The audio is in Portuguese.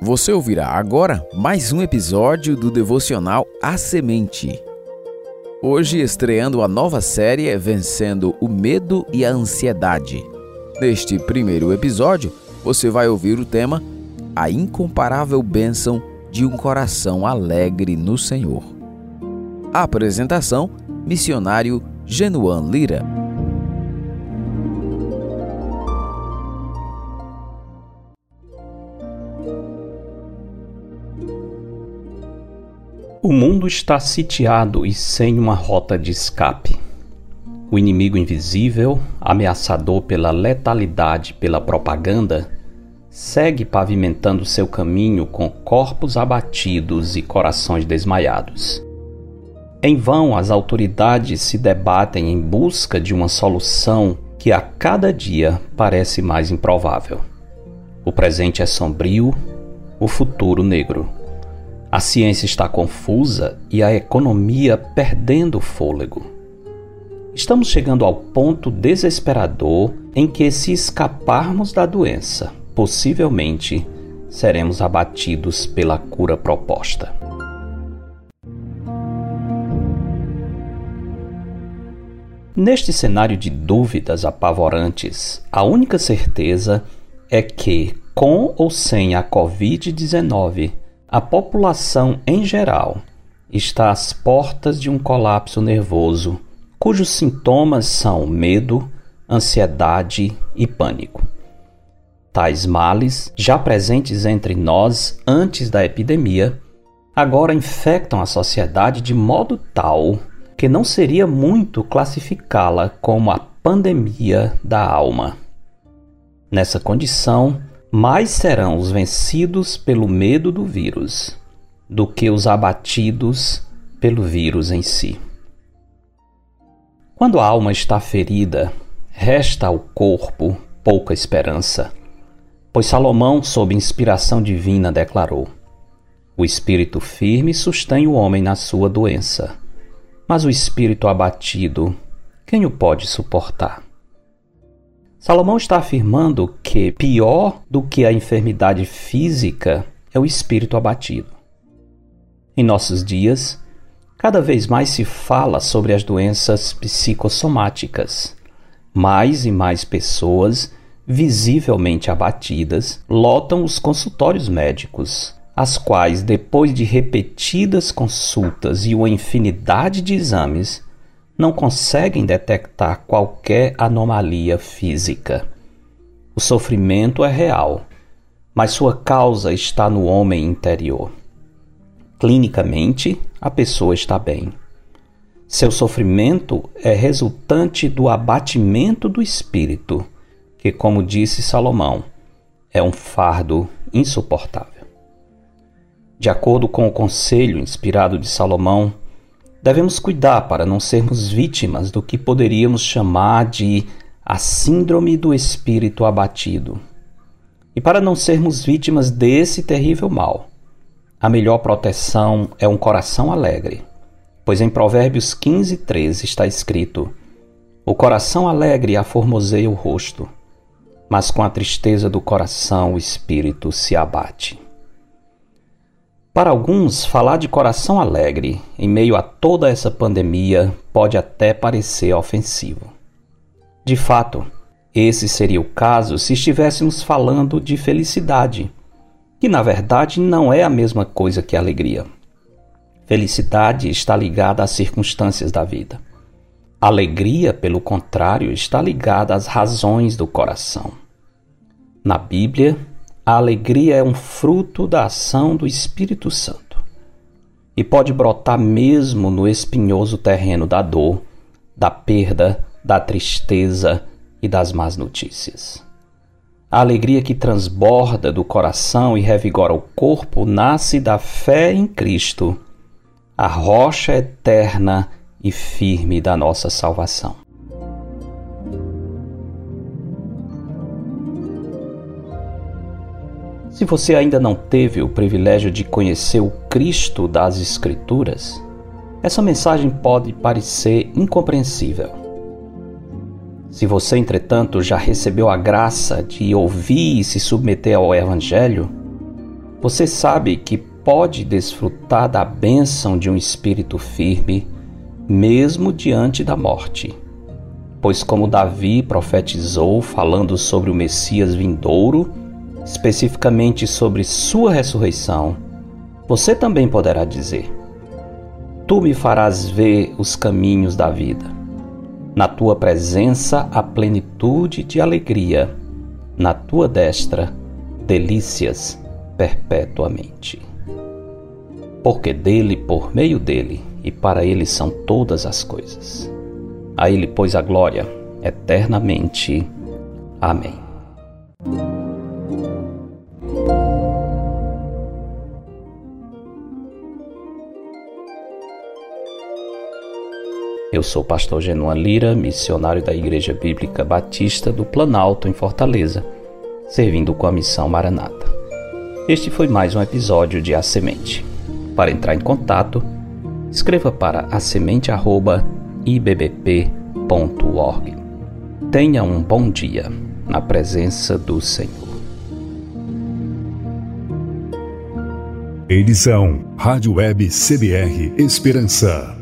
Você ouvirá agora mais um episódio do devocional A Semente. Hoje estreando a nova série Vencendo o Medo e a Ansiedade. Neste primeiro episódio, você vai ouvir o tema A Incomparável Bênção de um Coração Alegre no Senhor. A apresentação: Missionário Genuan Lira. O mundo está sitiado e sem uma rota de escape. O inimigo invisível, ameaçador pela letalidade pela propaganda, segue pavimentando seu caminho com corpos abatidos e corações desmaiados. Em vão, as autoridades se debatem em busca de uma solução que a cada dia parece mais improvável. O presente é sombrio, o futuro negro. A ciência está confusa e a economia perdendo fôlego. Estamos chegando ao ponto desesperador em que, se escaparmos da doença, possivelmente seremos abatidos pela cura proposta. Neste cenário de dúvidas apavorantes, a única certeza é que, com ou sem a Covid-19, a população em geral está às portas de um colapso nervoso, cujos sintomas são medo, ansiedade e pânico. Tais males, já presentes entre nós antes da epidemia, agora infectam a sociedade de modo tal que não seria muito classificá-la como a pandemia da alma. Nessa condição, mais serão os vencidos pelo medo do vírus do que os abatidos pelo vírus em si. Quando a alma está ferida, resta ao corpo pouca esperança, pois Salomão, sob inspiração divina, declarou: O espírito firme sustém o homem na sua doença, mas o espírito abatido, quem o pode suportar? Salomão está afirmando que pior do que a enfermidade física é o espírito abatido. Em nossos dias, cada vez mais se fala sobre as doenças psicossomáticas. Mais e mais pessoas, visivelmente abatidas, lotam os consultórios médicos, as quais, depois de repetidas consultas e uma infinidade de exames, não conseguem detectar qualquer anomalia física. O sofrimento é real, mas sua causa está no homem interior. Clinicamente, a pessoa está bem. Seu sofrimento é resultante do abatimento do espírito, que, como disse Salomão, é um fardo insuportável. De acordo com o conselho inspirado de Salomão, Devemos cuidar para não sermos vítimas do que poderíamos chamar de a síndrome do espírito abatido. E para não sermos vítimas desse terrível mal, a melhor proteção é um coração alegre, pois em Provérbios 15, 13 está escrito: O coração alegre aformoseia o rosto, mas com a tristeza do coração o espírito se abate. Para alguns, falar de coração alegre em meio a toda essa pandemia pode até parecer ofensivo. De fato, esse seria o caso se estivéssemos falando de felicidade, que na verdade não é a mesma coisa que alegria. Felicidade está ligada às circunstâncias da vida. Alegria, pelo contrário, está ligada às razões do coração. Na Bíblia, a alegria é um fruto da ação do Espírito Santo e pode brotar mesmo no espinhoso terreno da dor, da perda, da tristeza e das más notícias. A alegria que transborda do coração e revigora o corpo nasce da fé em Cristo, a rocha eterna e firme da nossa salvação. Se você ainda não teve o privilégio de conhecer o Cristo das Escrituras, essa mensagem pode parecer incompreensível. Se você, entretanto, já recebeu a graça de ouvir e se submeter ao Evangelho, Você sabe que pode desfrutar da bênção de um espírito firme, mesmo diante da morte. Pois, como Davi profetizou falando sobre o Messias vindouro, especificamente sobre sua ressurreição, você também poderá dizer: Tu me farás ver os caminhos da vida. Na tua presença há plenitude de alegria, na tua destra, delícias perpetuamente porque dele, por meio dele e para ele são todas as coisas. A ele, pois, a glória eternamente. Amém. Eu sou pastor Genuan Lira, missionário da Igreja Bíblica Batista do Planalto, em Fortaleza, servindo com a missão Maranata. Este foi mais um episódio de A Semente. Para entrar em contato, escreva para asemente@ibbp.org. Tenha um bom dia na presença do Senhor. Edição Rádio Web CBR Esperança.